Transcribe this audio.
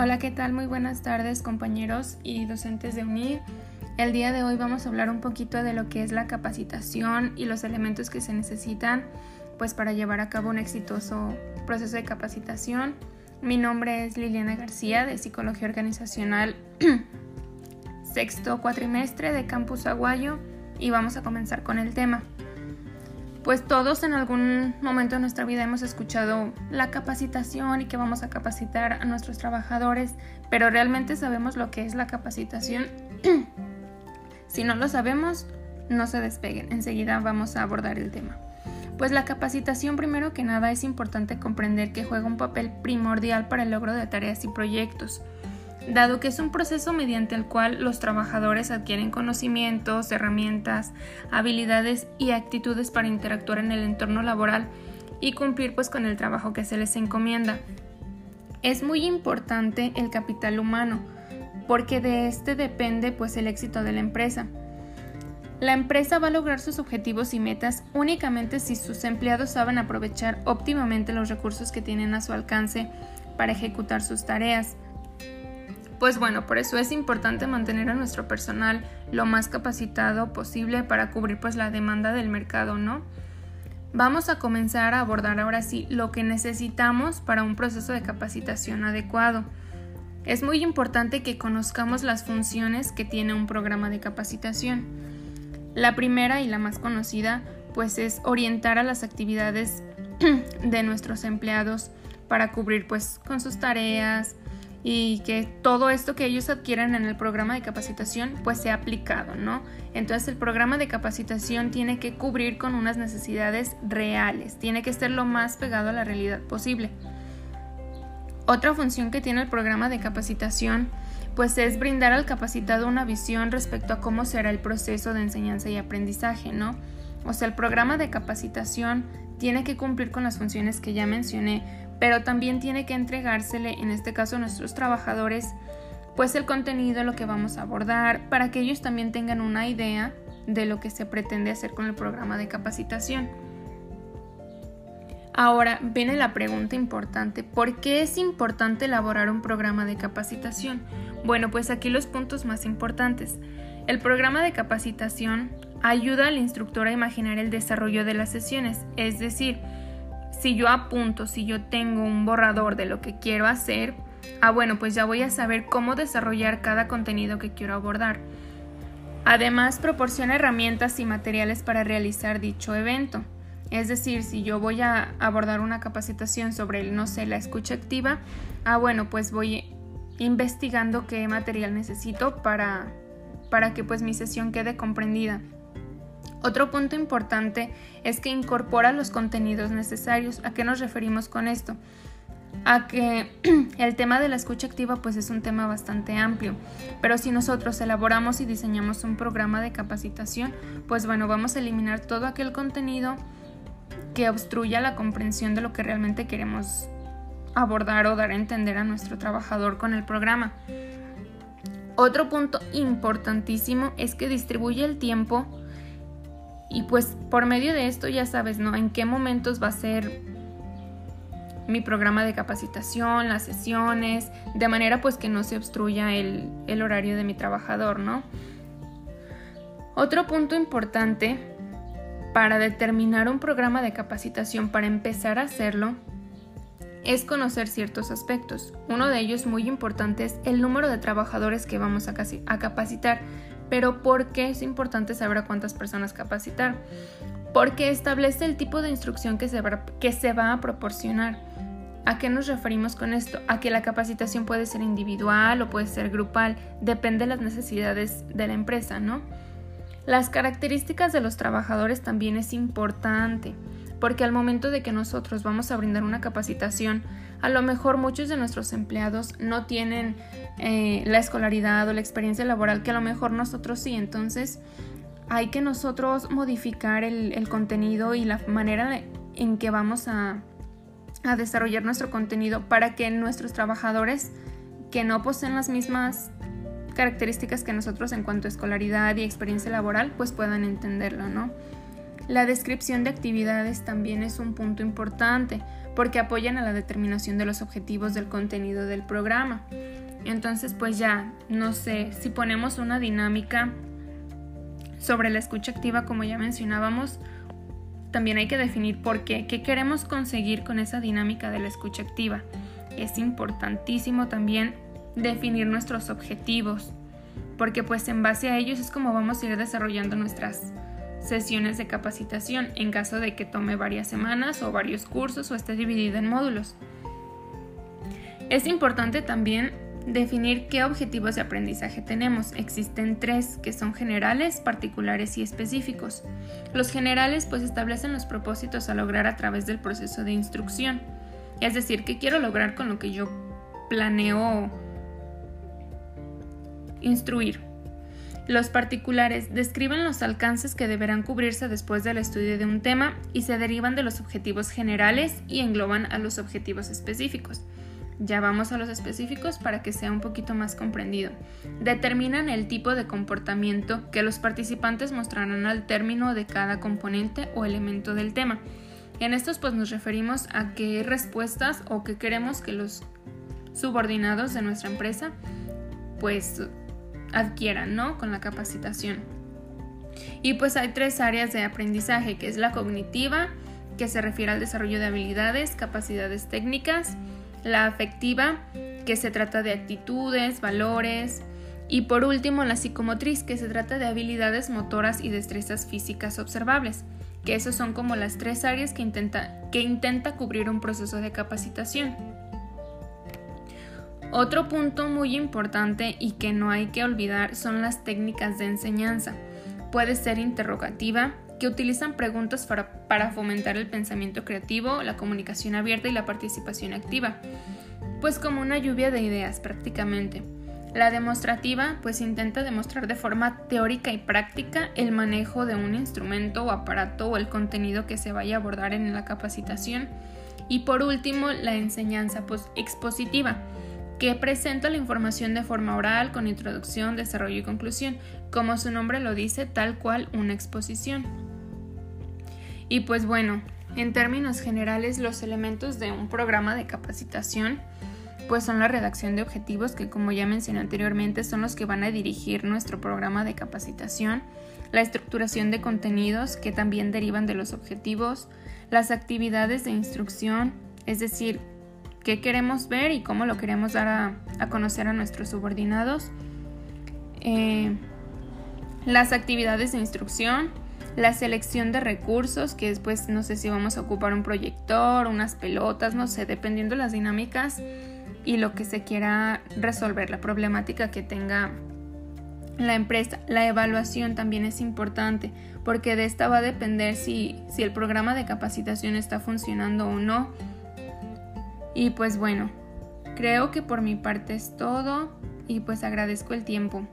Hola, ¿qué tal? Muy buenas tardes compañeros y docentes de UNIR. El día de hoy vamos a hablar un poquito de lo que es la capacitación y los elementos que se necesitan pues para llevar a cabo un exitoso proceso de capacitación. Mi nombre es Liliana García de Psicología Organizacional sexto cuatrimestre de Campus Aguayo y vamos a comenzar con el tema pues todos en algún momento de nuestra vida hemos escuchado la capacitación y que vamos a capacitar a nuestros trabajadores, pero realmente sabemos lo que es la capacitación. si no lo sabemos, no se despeguen, enseguida vamos a abordar el tema. Pues la capacitación primero que nada es importante comprender que juega un papel primordial para el logro de tareas y proyectos dado que es un proceso mediante el cual los trabajadores adquieren conocimientos, herramientas, habilidades y actitudes para interactuar en el entorno laboral y cumplir pues con el trabajo que se les encomienda. Es muy importante el capital humano, porque de este depende pues el éxito de la empresa. La empresa va a lograr sus objetivos y metas únicamente si sus empleados saben aprovechar óptimamente los recursos que tienen a su alcance para ejecutar sus tareas. Pues bueno, por eso es importante mantener a nuestro personal lo más capacitado posible para cubrir pues la demanda del mercado, ¿no? Vamos a comenzar a abordar ahora sí lo que necesitamos para un proceso de capacitación adecuado. Es muy importante que conozcamos las funciones que tiene un programa de capacitación. La primera y la más conocida pues es orientar a las actividades de nuestros empleados para cubrir pues con sus tareas, y que todo esto que ellos adquieren en el programa de capacitación pues sea aplicado, ¿no? Entonces el programa de capacitación tiene que cubrir con unas necesidades reales, tiene que estar lo más pegado a la realidad posible. Otra función que tiene el programa de capacitación pues es brindar al capacitado una visión respecto a cómo será el proceso de enseñanza y aprendizaje, ¿no? O sea, el programa de capacitación tiene que cumplir con las funciones que ya mencioné, pero también tiene que entregársele, en este caso a nuestros trabajadores, pues el contenido, lo que vamos a abordar, para que ellos también tengan una idea de lo que se pretende hacer con el programa de capacitación. Ahora viene la pregunta importante, ¿por qué es importante elaborar un programa de capacitación? Bueno, pues aquí los puntos más importantes. El programa de capacitación ayuda al instructor a imaginar el desarrollo de las sesiones, es decir, si yo apunto, si yo tengo un borrador de lo que quiero hacer, ah bueno, pues ya voy a saber cómo desarrollar cada contenido que quiero abordar. Además, proporciona herramientas y materiales para realizar dicho evento. Es decir, si yo voy a abordar una capacitación sobre, no sé, la escucha activa, ah bueno, pues voy investigando qué material necesito para, para que pues mi sesión quede comprendida. Otro punto importante es que incorpora los contenidos necesarios. ¿A qué nos referimos con esto? A que el tema de la escucha activa pues es un tema bastante amplio, pero si nosotros elaboramos y diseñamos un programa de capacitación, pues bueno, vamos a eliminar todo aquel contenido que obstruya la comprensión de lo que realmente queremos abordar o dar a entender a nuestro trabajador con el programa. Otro punto importantísimo es que distribuye el tiempo y pues por medio de esto ya sabes, ¿no? En qué momentos va a ser mi programa de capacitación, las sesiones, de manera pues que no se obstruya el, el horario de mi trabajador, ¿no? Otro punto importante para determinar un programa de capacitación, para empezar a hacerlo, es conocer ciertos aspectos. Uno de ellos muy importante es el número de trabajadores que vamos a, a capacitar. Pero ¿por qué es importante saber a cuántas personas capacitar? Porque establece el tipo de instrucción que se va, que se va a proporcionar. ¿A qué nos referimos con esto? A que la capacitación puede ser individual o puede ser grupal, depende de las necesidades de la empresa, ¿no? Las características de los trabajadores también es importante, porque al momento de que nosotros vamos a brindar una capacitación, a lo mejor muchos de nuestros empleados no tienen eh, la escolaridad o la experiencia laboral que a lo mejor nosotros sí. Entonces hay que nosotros modificar el, contenido y la manera en que vamos a, a desarrollar nuestro contenido para que nuestros trabajadores que no poseen las mismas características que nosotros en cuanto a escolaridad y experiencia laboral pues puedan entenderlo, ¿no? La descripción de actividades también es un punto importante porque apoyan a la determinación de los objetivos del contenido del programa. Entonces, pues ya, no sé, si ponemos una dinámica sobre la escucha activa, como ya mencionábamos, también hay que definir por qué, qué queremos conseguir con esa dinámica de la escucha activa. Es importantísimo también definir nuestros objetivos, porque pues en base a ellos es como vamos a ir desarrollando nuestras sesiones de capacitación en caso de que tome varias semanas o varios cursos o esté dividida en módulos. Es importante también definir qué objetivos de aprendizaje tenemos. Existen tres, que son generales, particulares y específicos. Los generales pues establecen los propósitos a lograr a través del proceso de instrucción. Es decir, qué quiero lograr con lo que yo planeo instruir. Los particulares describen los alcances que deberán cubrirse después del estudio de un tema y se derivan de los objetivos generales y engloban a los objetivos específicos. Ya vamos a los específicos para que sea un poquito más comprendido. Determinan el tipo de comportamiento que los participantes mostrarán al término de cada componente o elemento del tema. En estos pues nos referimos a qué respuestas o qué queremos que los subordinados de nuestra empresa pues adquieran, ¿no? Con la capacitación. Y pues hay tres áreas de aprendizaje, que es la cognitiva, que se refiere al desarrollo de habilidades, capacidades técnicas, la afectiva, que se trata de actitudes, valores, y por último la psicomotriz, que se trata de habilidades motoras y destrezas físicas observables, que esos son como las tres áreas que intenta, que intenta cubrir un proceso de capacitación. Otro punto muy importante y que no hay que olvidar son las técnicas de enseñanza. Puede ser interrogativa, que utilizan preguntas para, fomentar el pensamiento creativo, la comunicación abierta y la participación activa, pues como una lluvia de ideas prácticamente. La demostrativa pues intenta demostrar de forma teórica y práctica el manejo de un instrumento o aparato o el contenido que se vaya a abordar en la capacitación. Y por último, la enseñanza pues, expositiva, que presenta la información de forma oral con introducción, desarrollo y conclusión, como su nombre lo dice, tal cual una exposición. Y pues bueno, en términos generales, los elementos de un programa de capacitación pues son la redacción de objetivos que como ya mencioné anteriormente son los que van a dirigir nuestro programa de capacitación, la estructuración de contenidos que también derivan de los objetivos, las actividades de instrucción, es decir, qué queremos ver y cómo lo queremos dar a, conocer a nuestros subordinados, eh, las actividades de instrucción, la selección de recursos, que después no sé si vamos a ocupar un proyector, unas pelotas, no sé, dependiendo de las dinámicas y lo que se quiera resolver, la problemática que tenga la empresa. La evaluación también es importante porque de esta va a depender si, si el programa de capacitación está funcionando o no. Y pues bueno, creo que por mi parte es todo y pues agradezco el tiempo.